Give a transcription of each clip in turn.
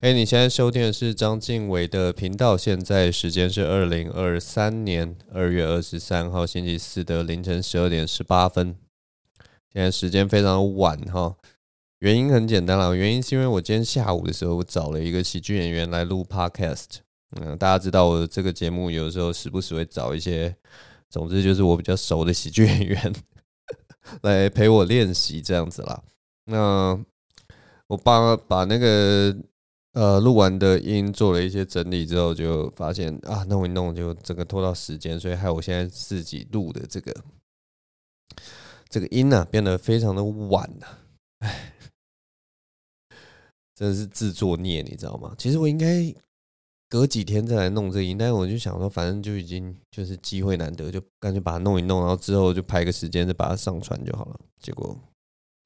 哎，你现在收听的是章晋唯的频道。现在时间是二零二三年二月二十三号星期四的凌晨十二点十八分。现在时间非常晚哈，原因很简单啦，原因是因为我今天下午的时候，我找了一个喜剧演员来录 Podcast。嗯，大家知道我这个节目有时候时不时会找一些，总之就是我比较熟的喜剧演员来陪我练习这样子啦。那我帮把那个。呃，录完的音做了一些整理之后，就发现啊，弄一弄就整个拖到时间，所以害我现在自己录的这个这个音呢、啊，变得非常的晚了、啊。哎，真的是自作孽，你知道吗？其实我应该隔几天再来弄这个音，但是我就想说，反正就已经就是机会难得，就干脆把它弄一弄，然后之后就排个时间再把它上传就好了。结果，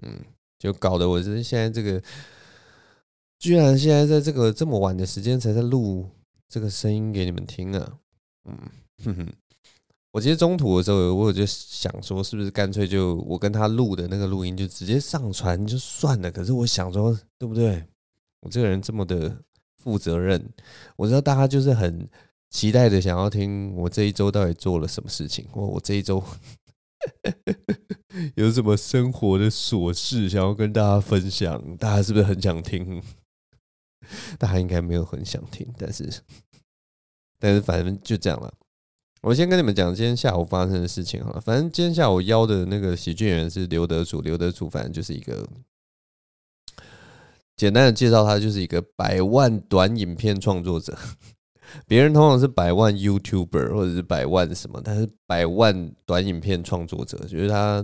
嗯，就搞得我是现在这个。居然现在在这个这么晚的时间才在录这个声音给你们听啊！嗯哼哼，我其实中途的时候，我有就想说，是不是干脆就我跟他录的那个录音就直接上传就算了？可是我想说，对不对？我这个人这么的负责任，我知道大家就是很期待的想要听我这一周到底做了什么事情，或我这一周 有什么生活的琐事想要跟大家分享，大家是不是很想听？大家应该没有很想听，但是，但是反正就这样了。我先跟你们讲今天下午发生的事情好了。反正今天下午邀的那个喜剧演员是刘德祖，刘德祖反正就是一个简单的介绍，他就是一个百万短影片创作者。别人通常是百万 YouTuber 或者是百万什么，但是百万短影片创作者，就是他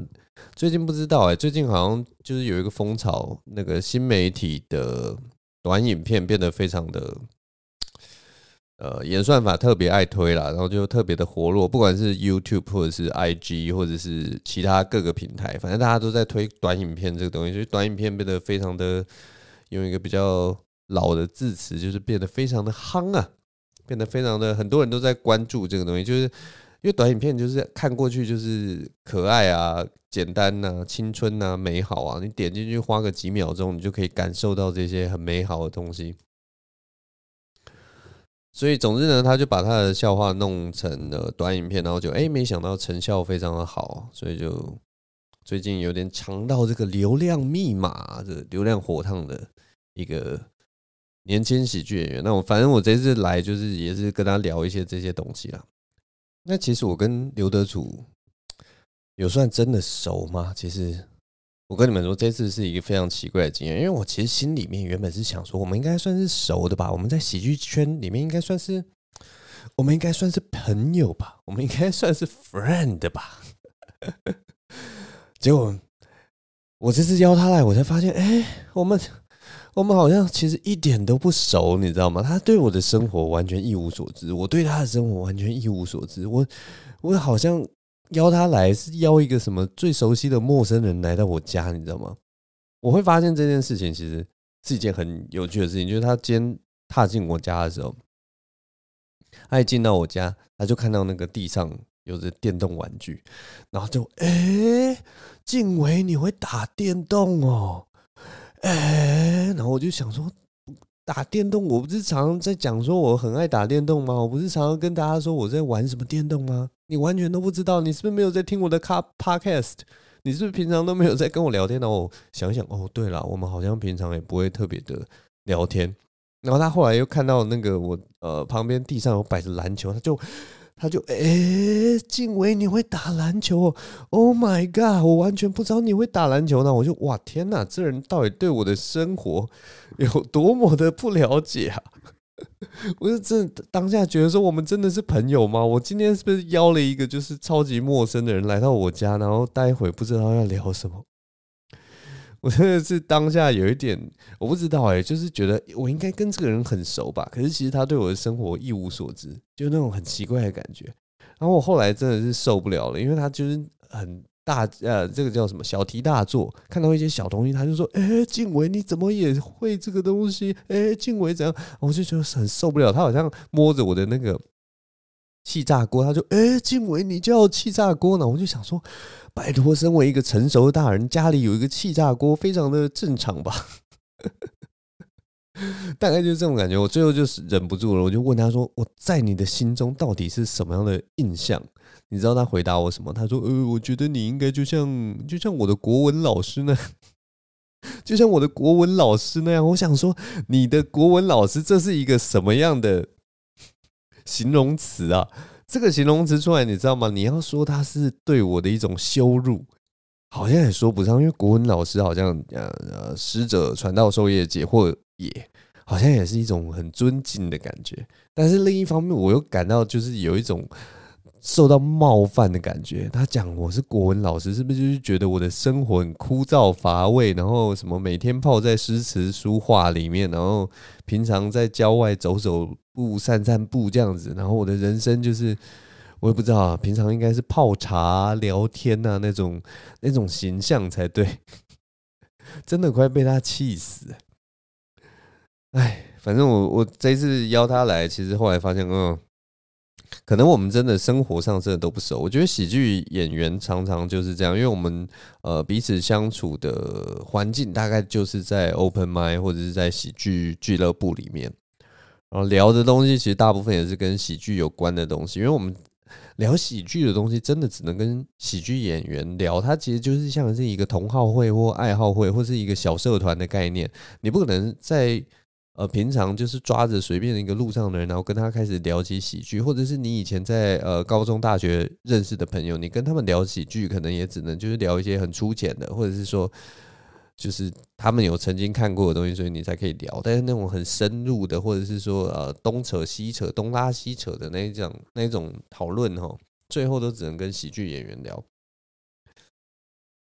最近不知道哎、最近好像就是有一个风潮，那个新媒体的。短影片变得非常的，呃，演算法特别爱推啦，然后就特别的活络，不管是 YouTube 或者是 IG 或者是其他各个平台，反正大家都在推短影片这个东西，所以短影片变得非常的，用一个比较老的字词，就是变得非常的夯啊，变得非常的很多人都在关注这个东西，就是因为短影片就是看过去就是可爱啊。简单呐、啊，青春呐、啊，美好啊！你点进去花个几秒钟，你就可以感受到这些很美好的东西。所以，总之呢，他就把他的笑话弄成了短影片，然后就哎、欸，没想到成效非常的好，所以就最近有点尝到这个流量密码，这流量火烫的一个年轻喜剧演员。那我反正我这次来就是也是跟他聊一些这些东西啦。那其实我跟刘德楚。有算真的熟吗？其实我跟你们说，这次是一个非常奇怪的经验，因为我其实心里面原本是想说，我们应该算是熟的吧，我们在喜剧圈里面应该算是，我们应该算是朋友吧，我们应该算是 friend 吧。结果我这次邀他来，我才发现，哎，我们我们好像其实一点都不熟，你知道吗？他对我的生活完全一无所知，我对他的生活完全一无所知，我我好像。邀他来是邀一个什么最熟悉的陌生人来到我家，你知道吗？我会发现这件事情其实是一件很有趣的事情，就是他今天踏进我家的时候，他一进到我家，他就看到那个地上有着电动玩具，然后就哎，晋唯你会打电动哦，哎，然后我就想说。打电动，我不是常常在讲说我很爱打电动吗？我不是常常跟大家说我在玩什么电动吗？你完全都不知道，你是不是没有在听我的卡 podcast？你是不是平常都没有在跟我聊天？然后我想想，哦，对了，我们好像平常也不会特别的聊天。然后他后来又看到那个我呃旁边地上有摆着篮球，他就。他就哎，晋唯你会打篮球哦？Oh my god！我完全不知道你会打篮球呢。我就哇天哪，这人到底对我的生活有多么的不了解啊！我就真的当下觉得说，我们真的是朋友吗？我今天是不是邀了一个就是超级陌生的人来到我家，然后待会不知道要聊什么？我真的是当下有一点，我不知道哎，就是觉得我应该跟这个人很熟吧，可是其实他对我的生活一无所知，就那种很奇怪的感觉。然后我后来真的是受不了了，因为他就是很大，呃，这个叫什么小题大做，看到一些小东西他就说：“哎，静伟你怎么也会这个东西？哎，静伟怎样？”我就觉得很受不了，他好像摸着我的那个。气炸锅，他就哎，晋唯，你叫气炸锅呢？我就想说，拜托，身为一个成熟的大人，家里有一个气炸锅，非常的正常吧？大概就是这种感觉。我最后就是忍不住了，我就问他说：“我在你的心中到底是什么样的印象？”你知道他回答我什么？他说：“呃，我觉得你应该就像就像我的国文老师那样，就像我的国文老师那样。”我想说，你的国文老师这是一个什么样的形容词啊？这个形容词出来，你知道吗？你要说他是对我的一种羞辱，好像也说不上，因为国文老师好像呃呃，师者传道授业解惑也，好像也是一种很尊敬的感觉。但是另一方面，我又感到就是有一种。受到冒犯的感觉。他讲我是国文老师，是不是就是觉得我的生活很枯燥乏味？然后什么每天泡在诗词书画里面，然后平常在郊外走走步、散散步这样子。然后我的人生就是我也不知道啊，平常应该是泡茶聊天啊那种那种形象才对。真的快被他气死！哎，反正我我这次邀他来，其实后来发现，嗯。可能我们真的生活上真的都不熟。我觉得喜剧演员常常就是这样，因为我们呃彼此相处的环境大概就是在 open mic 或者是在喜剧俱乐部里面，然后聊的东西其实大部分也是跟喜剧有关的东西。因为我们聊喜剧的东西，真的只能跟喜剧演员聊，它其实就是像是一个同好会或爱好会或是一个小社团的概念，你不可能在。呃，平常就是抓着随便一个路上的人，然后跟他开始聊起喜剧，或者是你以前在呃高中、大学认识的朋友，你跟他们聊喜剧，可能也只能就是聊一些很粗浅的，或者是说，就是他们有曾经看过的东西，所以你才可以聊。但是那种很深入的，或者是说呃东扯西扯、东拉西扯的那一种那一种讨论哈，最后都只能跟喜剧演员聊。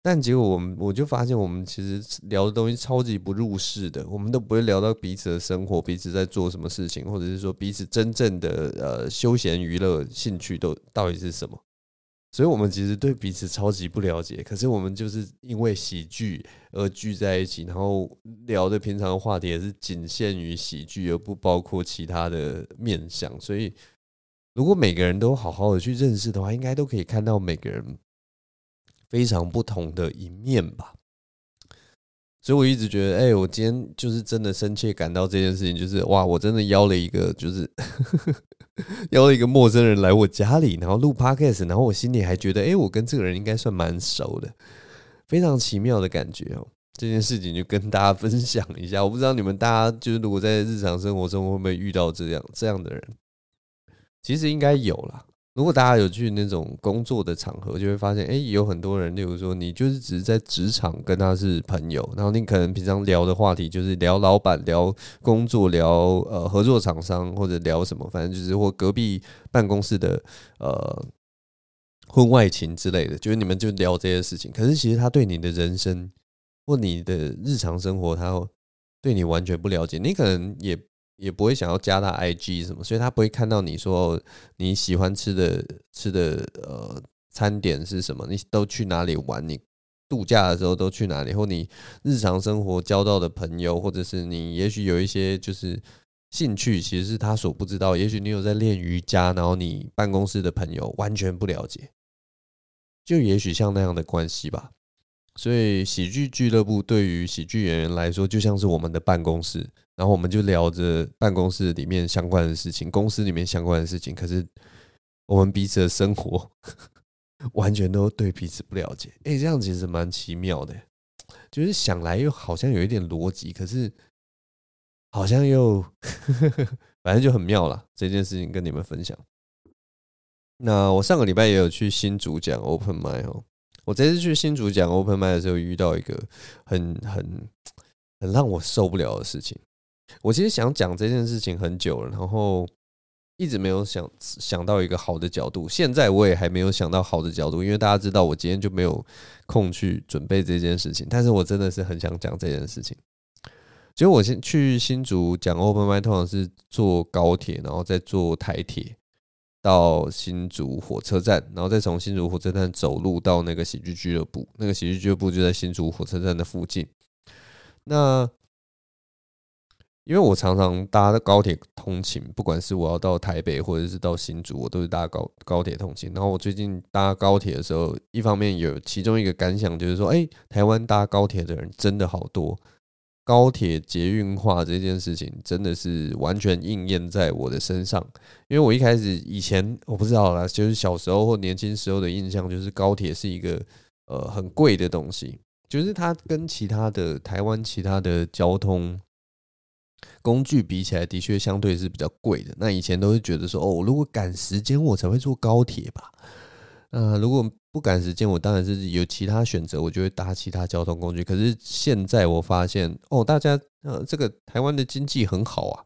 但结果我们我就发现，我们其实聊的东西超级不入世的，我们都不会聊到彼此的生活，彼此在做什么事情，或者是说彼此真正的呃休闲娱乐兴趣都到底是什么。所以，我们其实对彼此超级不了解。可是，我们就是因为喜剧而聚在一起，然后聊的平常的话题也是仅限于喜剧，而不包括其他的面向。所以，如果每个人都好好的去认识的话，应该都可以看到每个人。非常不同的一面吧，所以我一直觉得，哎，我今天就是真的深切感到这件事情，就是哇，我真的邀了一个，就是 邀了一个陌生人来我家里，然后录 podcast，然后我心里还觉得，哎，我跟这个人应该算蛮熟的，非常奇妙的感觉哦。这件事情就跟大家分享一下，我不知道你们大家就是如果在日常生活中会不会遇到这样这样的人，其实应该有啦。如果大家有去那种工作的场合，就会发现，哎，有很多人，例如说，你就是只是在职场跟他是朋友，然后你可能平常聊的话题就是聊老板、聊工作、聊呃合作厂商或者聊什么，反正就是或隔壁办公室的呃婚外情之类的，就是你们就聊这些事情。可是其实他对你的人生或你的日常生活，他对你完全不了解，你可能也。也不会想要加他 IG 什么，所以他不会看到你说你喜欢吃的吃的呃餐点是什么，你都去哪里玩，你度假的时候都去哪里，或你日常生活交到的朋友，或者是你也许有一些就是兴趣，其实是他所不知道。也许你有在练瑜伽，然后你办公室的朋友完全不了解，就也许像那样的关系吧。所以喜剧俱乐部对于喜剧演员来说，就像是我们的办公室。然后我们就聊着办公室里面相关的事情，公司里面相关的事情。可是我们彼此的生活 完全都对彼此不了解。哎，这样其实蛮奇妙的，就是想来又好像有一点逻辑，可是好像又 反正就很妙了。这件事情跟你们分享。那我上个礼拜也有去新竹讲 Open m i 哦。我这次去新竹讲 Open m i 的时候，遇到一个很很很让我受不了的事情。我其实想讲这件事情很久了，然后一直没有想想到一个好的角度。现在我也还没有想到好的角度，因为大家知道我今天就没有空去准备这件事情。但是我真的是很想讲这件事情。其实我先去新竹讲 Open m i 通常是坐高铁，然后再坐台铁到新竹火车站，然后再从新竹火车站走路到那个喜剧俱乐部。那个喜剧俱乐部就在新竹火车站的附近。那因为我常常搭高铁通勤，不管是我要到台北或者是到新竹，我都是搭高高铁通勤。然后我最近搭高铁的时候，一方面有其中一个感想就是说，哎，台湾搭高铁的人真的好多，高铁捷运化这件事情，真的是完全应验在我的身上。因为我一开始以前我不知道啦，就是小时候或年轻时候的印象，就是高铁是一个呃很贵的东西，就是它跟其他的台湾其他的交通工具比起来，的确相对是比较贵的。那以前都会觉得说，哦，如果赶时间，我才会坐高铁吧。呃，如果不赶时间，我当然是有其他选择，我就会搭其他交通工具。可是现在我发现，哦，大家呃，这个台湾的经济很好啊，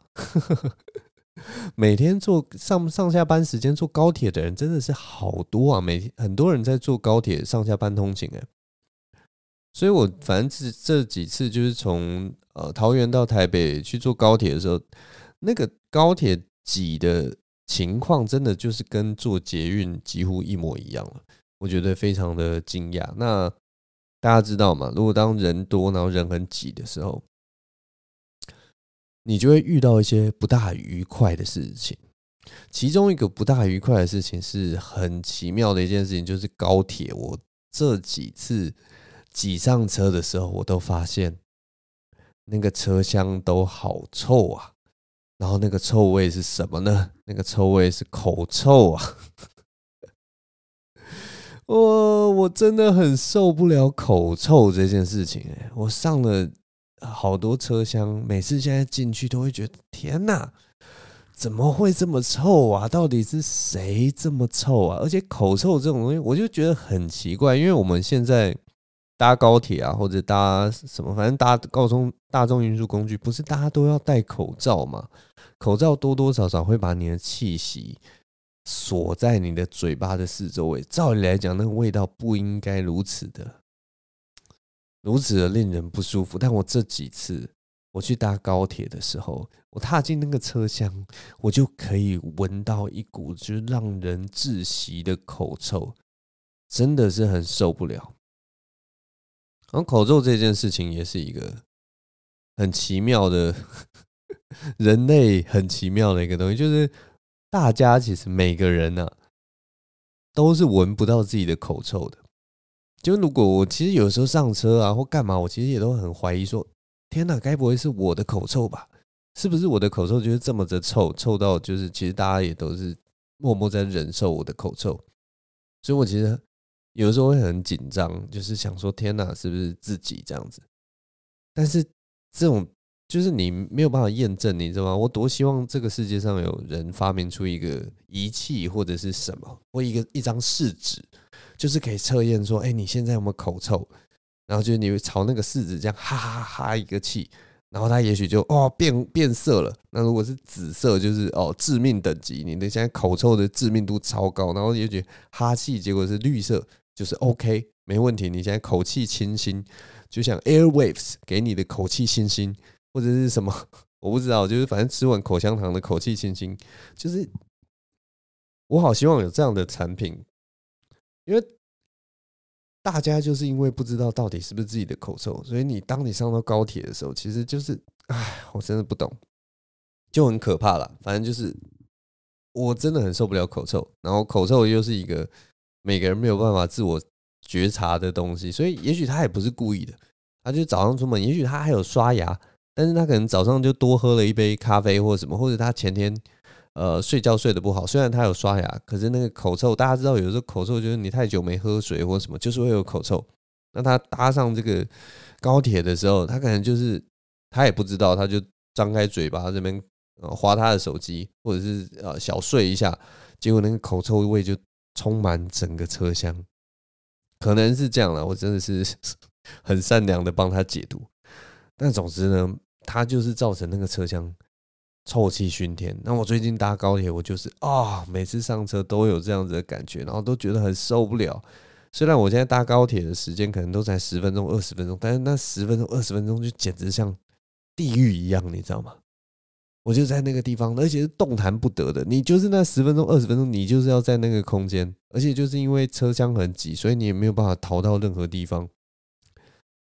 每天坐上上下班时间坐高铁的人真的是好多啊，每很多人在坐高铁上下班通勤哎，所以我反正这这几次就是从呃桃园到台北去坐高铁的时候，那个高铁挤的。情况真的就是跟坐捷运几乎一模一样了，我觉得非常的惊讶。那大家知道吗？如果当人多，然后人很挤的时候，你就会遇到一些不大愉快的事情。其中一个不大愉快的事情是很奇妙的一件事情，就是高铁。我这几次挤上车的时候，我都发现那个车厢都好臭啊。然后那个臭味是什么呢？那个臭味是口臭啊！我我真的很受不了口臭这件事情哎！我上了好多车厢，每次现在进去都会觉得天哪，怎么会这么臭啊？到底是谁这么臭啊？而且口臭这种东西，我就觉得很奇怪，因为我们现在。搭高铁啊，或者搭什么，反正搭高中大众运输工具，不是大家都要戴口罩吗？口罩多多少少会把你的气息锁在你的嘴巴的四周围。照理来讲，那个味道不应该如此的，如此的令人不舒服。但我这几次我去搭高铁的时候，我踏进那个车厢，我就可以闻到一股就是让人窒息的口臭，真的是很受不了。然后口臭这件事情也是一个很奇妙的，人类很奇妙的一个东西，就是大家其实每个人呢、啊、都是闻不到自己的口臭的。就如果我其实有时候上车啊或干嘛，我其实也都很怀疑说：天哪，该不会是我的口臭吧？是不是我的口臭就是这么的臭，臭到就是其实大家也都是默默在忍受我的口臭？所以我其实。有时候会很紧张，就是想说天哪，是不是自己这样子？但是这种就是你没有办法验证，你知道吗？我多希望这个世界上有人发明出一个仪器或者是什么，或一个一张试纸，就是可以测验说，哎，你现在有没有口臭？然后就是你会朝那个试纸这样哈哈哈一个气，然后它也许就哦变变色了。那如果是紫色，就是哦致命等级，你的现在口臭的致命度超高。然后也许哈气，结果是绿色。就是 OK，没问题。你现在口气清新，就像 Airwaves 给你的口气清新，或者是什么，我不知道。就是反正吃完口香糖的口气清新，就是我好希望有这样的产品，因为大家就是因为不知道到底是不是自己的口臭，所以你当你上到高铁的时候，其实就是，哎，我真的不懂，就很可怕了。反正就是我真的很受不了口臭，然后口臭又是一个。每个人没有办法自我觉察的东西，所以也许他也不是故意的。他就早上出门，也许他还有刷牙，但是他可能早上就多喝了一杯咖啡或什么，或者他前天呃睡觉睡得不好。虽然他有刷牙，可是那个口臭，大家知道，有时候口臭就是你太久没喝水或什么，就是会有口臭。那他搭上这个高铁的时候，他可能就是他也不知道，他就张开嘴巴这边呃划他的手机，或者是呃小睡一下，结果那个口臭味就。充满整个车厢，可能是这样了。我真的是 很善良的帮他解读，但总之呢，他就是造成那个车厢臭气熏天。那我最近搭高铁，我就是啊、每次上车都有这样子的感觉，然后都觉得很受不了。虽然我现在搭高铁的时间可能都才十分钟、二十分钟，但是那十分钟、二十分钟就简直像地狱一样，你知道吗？我就在那个地方，而且是动弹不得的。你就是那十分钟、二十分钟，你就是要在那个空间，而且就是因为车厢很挤，所以你也没有办法逃到任何地方。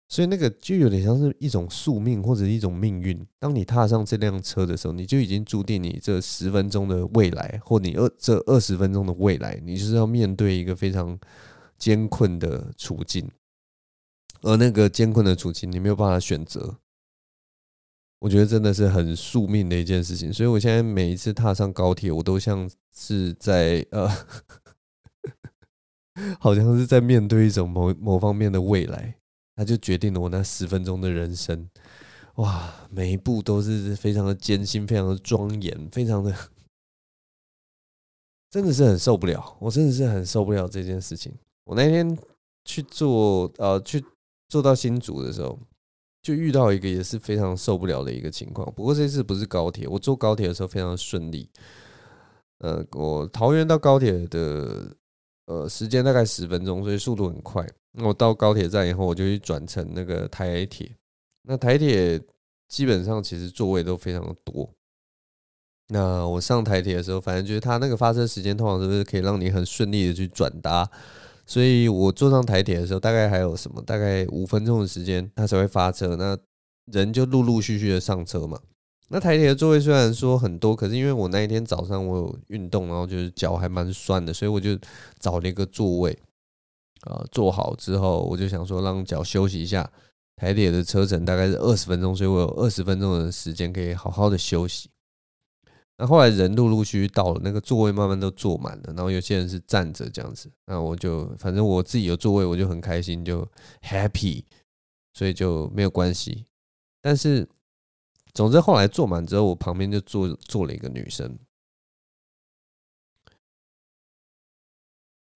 所以那个就有点像是一种宿命或者一种命运。当你踏上这辆车的时候，你就已经注定你这十分钟的未来，或你二这二十分钟的未来，你就是要面对一个非常艰困的处境。而那个艰困的处境，你没有办法选择。我觉得真的是很宿命的一件事情。所以我现在每一次踏上高铁，我都像是在呃，好像是在面对一种某某方面的未来，它就决定了我那十分钟的人生。哇，每一步都是非常的艰辛，非常的庄严，非常的，真的是很受不了。我真的是很受不了这件事情。我那天去坐呃去坐到新竹的时候，就遇到一个也是非常受不了的一个情况。不过这次不是高铁，我坐高铁的时候非常顺利。呃，我桃园到高铁的呃时间大概十分钟，所以速度很快。那我到高铁站以后，我就去转乘那个台铁。那台铁基本上其实座位都非常的多。那我上台铁的时候，反正就是它那个发车时间通常都是可以让你很顺利的去转搭，所以我坐上台铁的时候，大概还有什么大概五分钟的时间，它才会发车。那人就陆陆续续的上车嘛。那台铁的座位虽然说很多，可是因为我那一天早上我有运动，然后就是脚还蛮酸的，所以我就找了一个座位啊，坐好之后，我就想说让脚休息一下。台铁的车程大概是二十分钟，所以我有二十分钟的时间可以好好的休息。那后来人陆陆续续到了，那个座位慢慢都坐满了，然后有些人是站着这样子。那我就反正我自己有座位，我就很开心，就 happy，所以就没有关系。但是总之后来坐满之后，我旁边就坐坐了一个女生。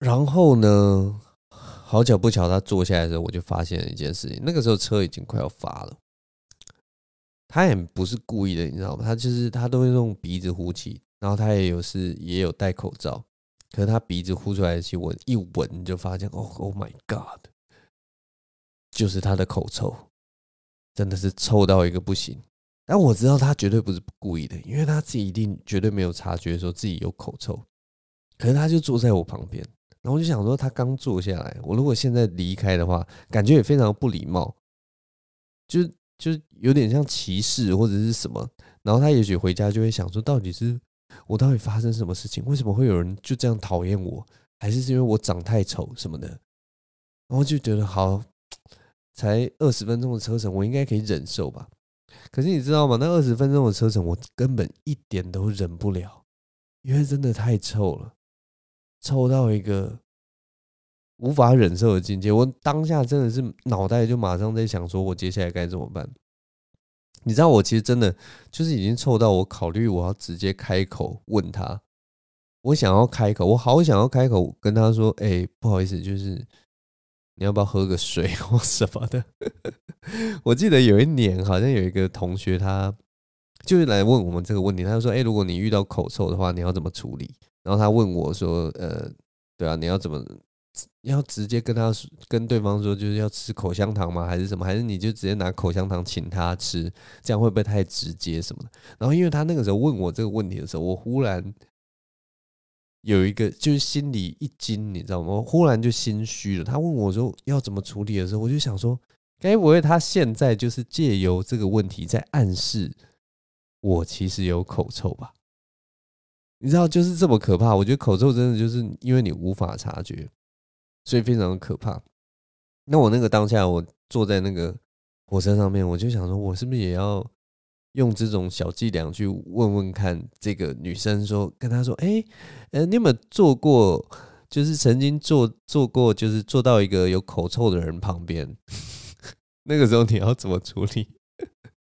然后呢？好巧不巧，他坐下来的时候，我就发现了一件事情。那个时候车已经快要发了，他也不是故意的，你知道吗？他就是他都会用鼻子呼气，然后他也有是也有戴口罩，可是他鼻子呼出来的气，我一闻就发现，哦，Oh my God，就是他的口臭，真的是臭到一个不行。但我知道他绝对不是故意的，因为他自己一定绝对没有察觉说自己有口臭，可是他就坐在我旁边。然后我就想说，他刚坐下来，我如果现在离开的话，感觉也非常不礼貌，就就有点像歧视或者是什么。然后他也许回家就会想说，到底是我到底发生什么事情？为什么会有人就这样讨厌我？还是是因为我长太丑什么的？然后就觉得好，才二十分钟的车程，我应该可以忍受吧？可是你知道吗？那二十分钟的车程，我根本一点都忍不了，因为真的太臭了。臭到一个无法忍受的境界，我当下真的是脑袋就马上在想，说我接下来该怎么办？你知道，我其实真的就是已经臭到我考虑我要直接开口问他，我想要开口，我好想要开口跟他说，哎，不好意思，就是你要不要喝个水 或什么的？我记得有一年好像有一个同学，他就是来问我们这个问题，他就说，哎，如果你遇到口臭的话，你要怎么处理？然后他问我说：“呃，对啊，你要怎么要直接跟他说跟对方说，就是要吃口香糖吗？还是什么？还是你就直接拿口香糖请他吃？这样会不会太直接什么的？”然后因为他那个时候问我这个问题的时候，我忽然有一个就是心里一惊，你知道吗？我忽然就心虚了。他问我说要怎么处理的时候，我就想说，该不会他现在就是借由这个问题在暗示我其实有口臭吧？你知道，就是这么可怕。我觉得口臭真的就是因为你无法察觉，所以非常的可怕。那我那个当下，我坐在那个火车上面，我就想说，我是不是也要用这种小伎俩去问问看这个女生，说跟她说，哎，呃，你有没有坐过？就是曾经坐坐过，就是坐到一个有口臭的人旁边，那个时候你要怎么处理？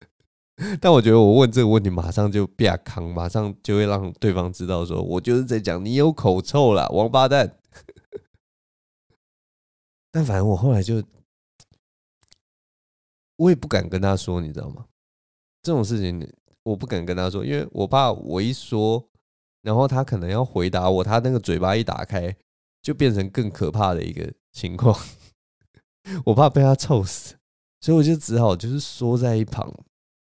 但我觉得我问这个问题，马上就变康，马上就会让对方知道，说我就是在讲你有口臭啦，王八蛋。但反正我后来就，我也不敢跟他说，你知道吗？这种事情我不敢跟他说，因为我怕我一说，然后他可能要回答我，他那个嘴巴一打开，就变成更可怕的一个情况。我怕被他臭死，所以我就只好就是缩在一旁。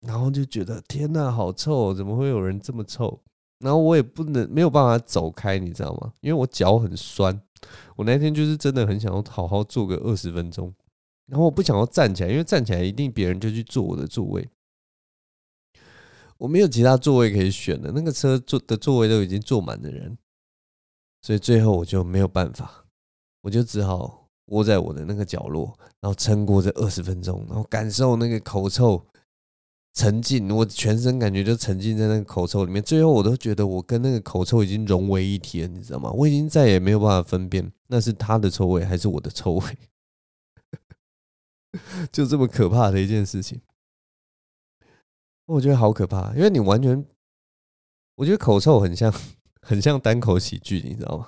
然后就觉得天呐，好臭！怎么会有人这么臭？然后我也不能没有办法走开，你知道吗？因为我脚很酸。我那天就是真的很想要好好坐个二十分钟，然后我不想要站起来，因为站起来一定别人就去坐我的座位。我没有其他座位可以选的，那个车坐的座位都已经坐满的人，所以最后我就没有办法，我就只好窝在我的那个角落，然后撑过这二十分钟，然后感受那个口臭。沉浸，我全身感觉就沉浸在那个口臭里面。最后，我都觉得我跟那个口臭已经融为一体了，你知道吗？我已经再也没有办法分辨那是他的臭味还是我的臭味，就这么可怕的一件事情。我觉得好可怕，因为你完全，我觉得口臭很像，很像单口喜剧，你知道吗？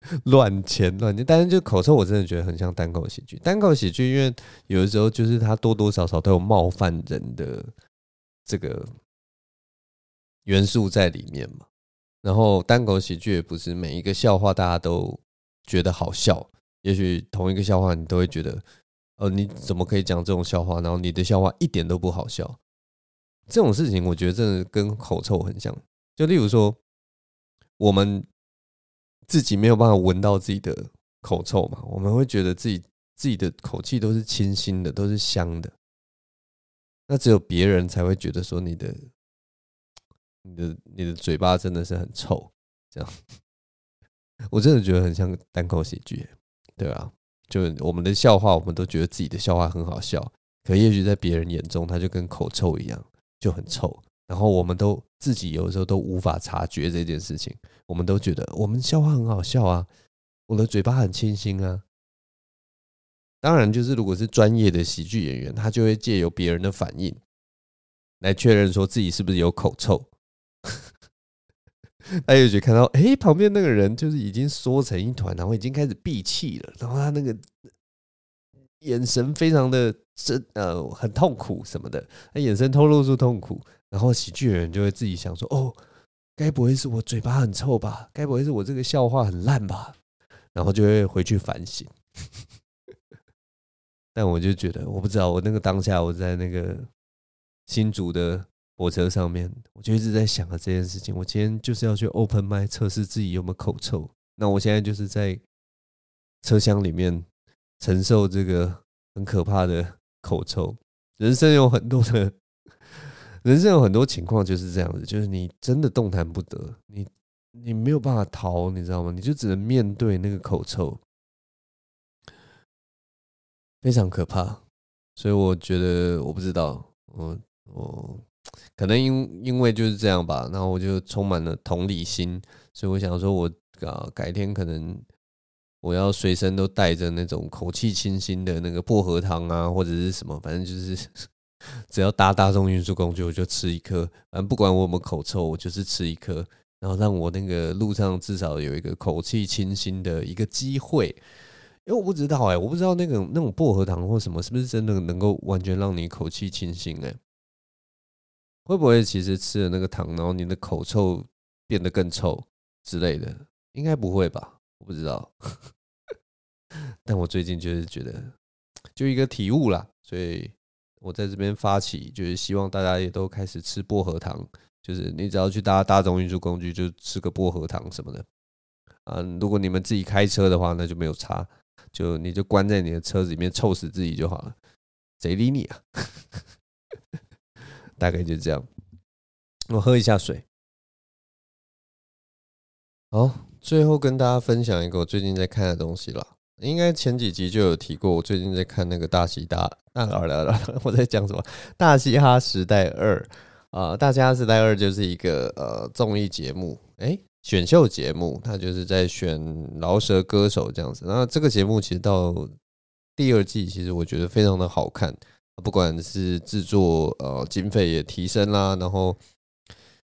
乱牵乱牵，但是就口臭，我真的觉得很像单口喜剧。单口喜剧，因为有的时候就是它多多少少都有冒犯人的这个元素在里面嘛。然后单口喜剧也不是每一个笑话大家都觉得好笑，也许同一个笑话你都会觉得，呃，你怎么可以讲这种笑话？然后你的笑话一点都不好笑。这种事情，我觉得真的跟口臭很像。就例如说，我们。自己没有办法闻到自己的口臭嘛？我们会觉得自己自己的口气都是清新的，都是香的。那只有别人才会觉得说你的、你的、你的嘴巴真的是很臭。这样，我真的觉得很像单口喜剧，对啊，就我们的笑话，我们都觉得自己的笑话很好笑，可也许在别人眼中，它就跟口臭一样，就很臭。然后我们都自己有时候都无法察觉这件事情，我们都觉得我们笑话很好笑啊，我的嘴巴很清新啊。当然，就是如果是专业的喜剧演员，他就会借由别人的反应来确认说自己是不是有口臭。他也许看到，哎，旁边那个人就是已经缩成一团，然后已经开始闭气了，然后他那个眼神非常的真，呃，很痛苦什么的，他眼神透露出痛苦。然后喜剧人就会自己想说：“哦，该不会是我嘴巴很臭吧？该不会是我这个笑话很烂吧？”然后就会回去反省。但我就觉得，我不知道，我那个当下我在那个新竹的火车上面，我就一直在想着这件事情。我今天就是要去 open m y 测试自己有没有口臭。那我现在就是在车厢里面承受这个很可怕的口臭。人生有很多的。人生有很多情况就是这样子，就是你真的动弹不得，你你没有办法逃，你知道吗？你就只能面对那个口臭，非常可怕。所以我觉得，我不知道，我我可能因因为就是这样吧，然后我就充满了同理心，所以我想说，我啊改天可能我要随身都带着那种口气清新的那个薄荷糖啊，或者是什么，反正就是。只要搭大众运输工具，我就吃一颗。反正不管我有没有口臭，我就是吃一颗，然后让我那个路上至少有一个口气清新的一个机会。因为我不知道哎、我不知道那个那种薄荷糖或什么是不是真的能够完全让你口气清新哎、会不会其实吃了那个糖，然后你的口臭变得更臭之类的？应该不会吧？我不知道。但我最近就是觉得，就一个体悟啦，所以。我在这边发起，就是希望大家也都开始吃薄荷糖。就是你只要去搭大众运输工具，就吃个薄荷糖什么的。嗯，如果你们自己开车的话，那就没有差，就你就关在你的车子里面臭死自己就好了。谁理你啊？大概就这样。我喝一下水。好，最后跟大家分享一个我最近在看的东西了。应该前几集就有提过，我最近在看那个大嘻大大二了，我在讲什么？大嘻哈时代二啊，大嘻哈时代二就是一个呃综艺节目，哎，选秀节目，它就是在选饶舌歌手这样子。那这个节目其实到第二季，其实我觉得非常的好看，不管是制作呃经费也提升啦，然后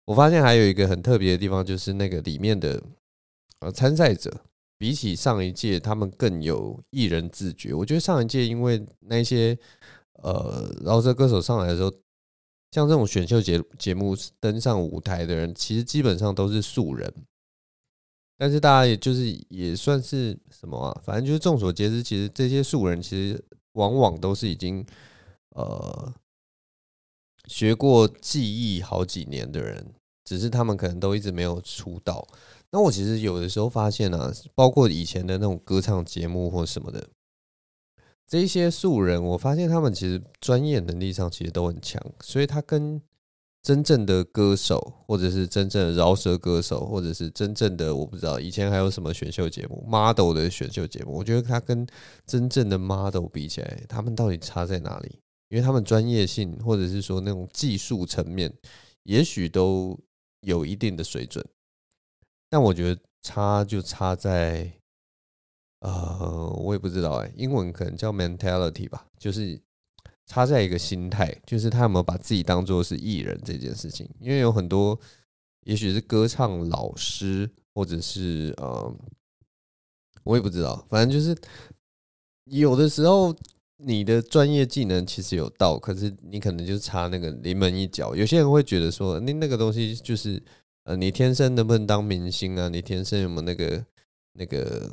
我发现还有一个很特别的地方，就是那个里面的呃参赛者。比起上一届，他们更有艺人自觉。我觉得上一届因为那些呃饶舌歌手上来的时候，像这种选秀节节目登上舞台的人，其实基本上都是素人。但是大家也就是也算是什么啊，反正就是众所皆知，其实这些素人其实往往都是已经呃学过技艺好几年的人，只是他们可能都一直没有出道。那我其实有的时候发现啊，包括以前的那种歌唱节目或什么的，这些素人，我发现他们其实专业能力上其实都很强，所以他跟真正的歌手，或者是真正的饶舌歌手，或者是真正的我不知道以前还有什么选秀节目 model 的选秀节目，我觉得他跟真正的 model 比起来，他们到底差在哪里？因为他们专业性或者是说那种技术层面，也许都有一定的水准。但我觉得差就差在，呃，我也不知道哎，英文可能叫 mentality 吧，就是差在一个心态，就是他有没有把自己当做是艺人这件事情。因为有很多，也许是歌唱老师，或者是呃，我也不知道，反正就是有的时候你的专业技能其实有到，可是你可能就差那个临门一脚。有些人会觉得说，那那个东西就是。呃，你天生能不能当明星啊？你天生有没有那个那个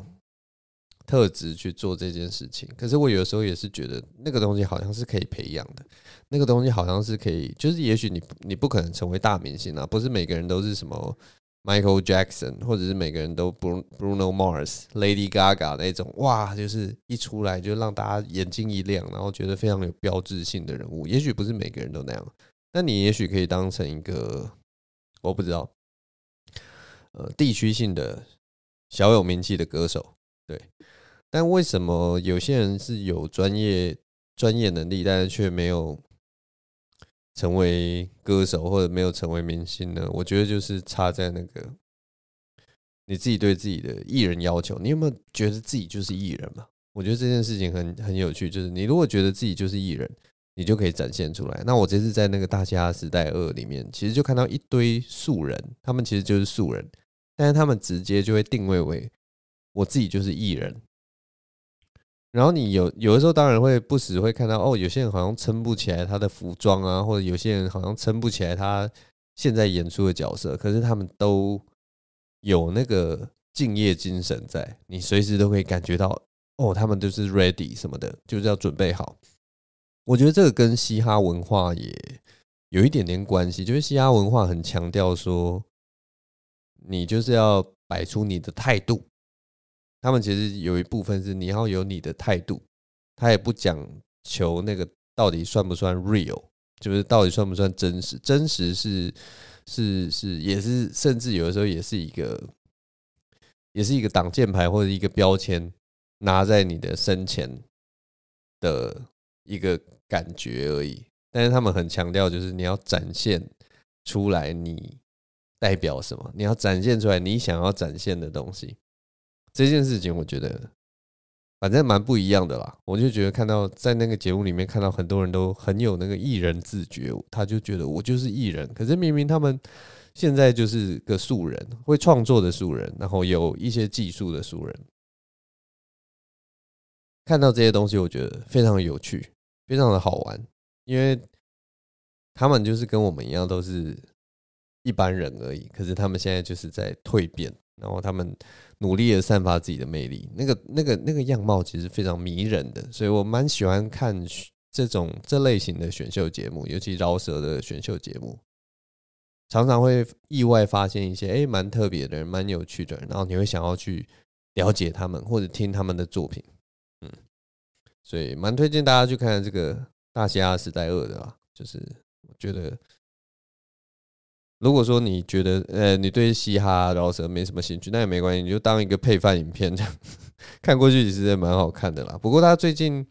特质去做这件事情？可是我有时候也是觉得，那个东西好像是可以培养的，那个东西好像是可以，就是也许你你不可能成为大明星啊，不是每个人都是什么 Michael Jackson，或者是每个人都 Bruno Mars、Lady Gaga 那种，哇，就是一出来就让大家眼睛一亮，然后觉得非常有标志性的人物。也许不是每个人都那样，但你也许可以当成一个，我不知道。呃，地区性的小有名气的歌手，对，但为什么有些人是有专业专业能力，但是却没有成为歌手或者没有成为明星呢？我觉得就是差在那个你自己对自己的艺人要求，你有没有觉得自己就是艺人嘛？我觉得这件事情很很有趣，就是你如果觉得自己就是艺人，你就可以展现出来。那我这次在那个《大嘻哈时代二》里面，其实就看到一堆素人，他们其实就是素人。但是他们直接就会定位为我自己就是艺人，然后你有有的时候当然会不时会看到哦，有些人好像撑不起来他的服装啊，或者有些人好像撑不起来他现在演出的角色，可是他们都有那个敬业精神在，你随时都可以感觉到哦，他们就是 ready 什么的，就是要准备好。我觉得这个跟嘻哈文化也有一点点关系，就是嘻哈文化很强调说。你就是要摆出你的态度，他们其实有一部分是你要有你的态度，他也不讲求那个到底算不算 real，就是到底算不算真实，真实是是是也是，甚至有的时候也是一个，也是一个挡箭牌或者一个标签，拿在你的身前的一个感觉而已。但是他们很强调，就是你要展现出来你。代表什么？你要展现出来你想要展现的东西，这件事情我觉得反正蛮不一样的啦。我就觉得看到在那个节目里面看到很多人都很有那个艺人自觉，他就觉得我就是艺人。可是明明他们现在就是个素人，会创作的素人，然后有一些技术的素人。看到这些东西，我觉得非常有趣，非常的好玩，因为他们就是跟我们一样，都是。一般人而已，可是他们现在就是在蜕变，然后他们努力的散发自己的魅力，那个、那个、那个样貌其实非常迷人的，所以我蛮喜欢看这种这类型的选秀节目，尤其饶舌的选秀节目，常常会意外发现一些哎蛮特别的人，蛮有趣的，然后你会想要去了解他们或者听他们的作品，嗯，所以蛮推荐大家去看这个《大嘻哈时代二》的啊，就是我觉得。如果说你觉得呃你对嘻哈饶舌没什么兴趣，那也没关系，你就当一个配饭影片这样 看过去，其实也蛮好看的啦。不过他最近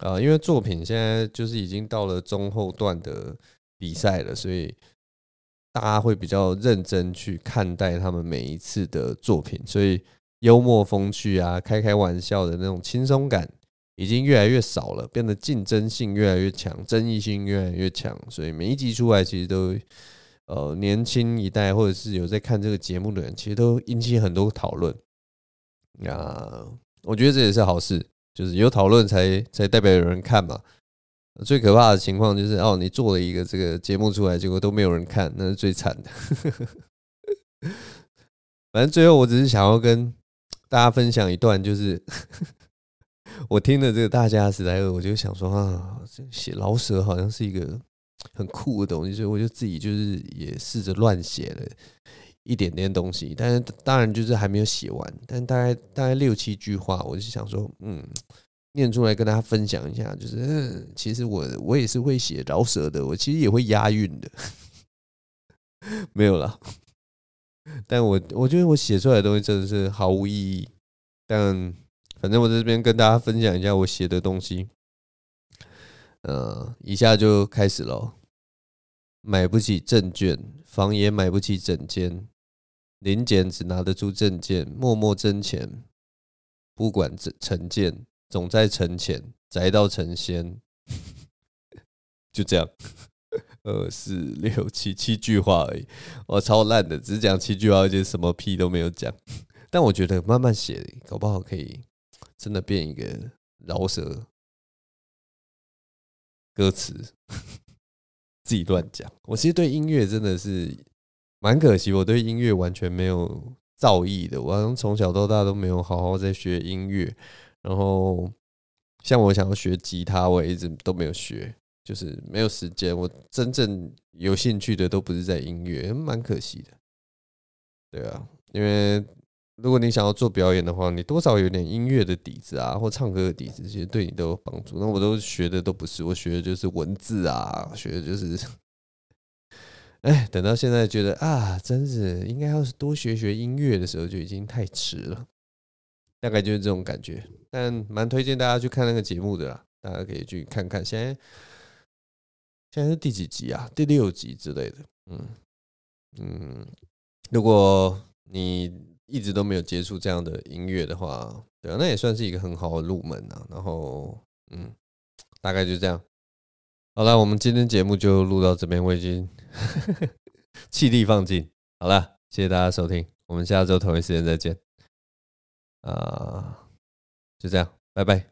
呃，因为作品现在就是已经到了中后段的比赛了，所以大家会比较认真去看待他们每一次的作品，所以幽默风趣啊，开开玩笑的那种轻松感已经越来越少了，变得竞争性越来越强，争议性越来越强，所以每一集出来其实都。呃，年轻一代或者是有在看这个节目的人，其实都引起很多讨论。啊，我觉得这也是好事，就是有讨论才才代表有人看嘛。最可怕的情况就是，哦，你做了一个这个节目出来，结果都没有人看，那是最惨的。反正最后，我只是想要跟大家分享一段，就是 我听了这个《大嘻哈时代》，我就想说啊，这写老舍好像是一个。很酷的东西，所以我就自己就是也试着乱写了一点点东西，但是当然就是还没有写完，但大概大概六七句话，我就想说，嗯，念出来跟大家分享一下，就是，其实我我也是会写饶舌的，我其实也会押韵的，没有啦，但我我觉得我写出来的东西真的是毫无意义，但反正我在这边跟大家分享一下我写的东西。呃，一下就开始喽。买不起证券，房也买不起整间，临检只拿得出证件，默默挣钱，不管成见，总在成潜，宅到成仙。就这样，二四六七七句话而已，我超烂的，只讲七句话，而且什么屁都没有讲。但我觉得慢慢写，搞不好可以真的变一个饶舌歌词。自己乱讲，我其实对音乐真的是蛮可惜，我对音乐完全没有造诣的。我好像从小到大都没有好好在学音乐，然后像我想要学吉他，我也一直都没有学，就是没有时间。我真正有兴趣的都不是在音乐，蛮可惜的。对啊，因为。如果你想要做表演的话，你多少有点音乐的底子啊，或唱歌的底子，其实对你都有帮助。那我都学的都不是，我学的就是文字啊，学的就是，哎，等到现在觉得啊，真是应该要是多学学音乐的时候，就已经太迟了。大概就是这种感觉，但蛮推荐大家去看那个节目的啦，大家可以去看看。现在现在是第几集啊？第六集之类的。嗯嗯，如果你。一直都没有接触这样的音乐的话，对啊，那也算是一个很好的入门啊。然后，嗯，大概就这样。好了，我们今天节目就录到这边，我已经 气力放尽。好了，谢谢大家收听，我们下周同一时间再见。啊，就这样，拜拜。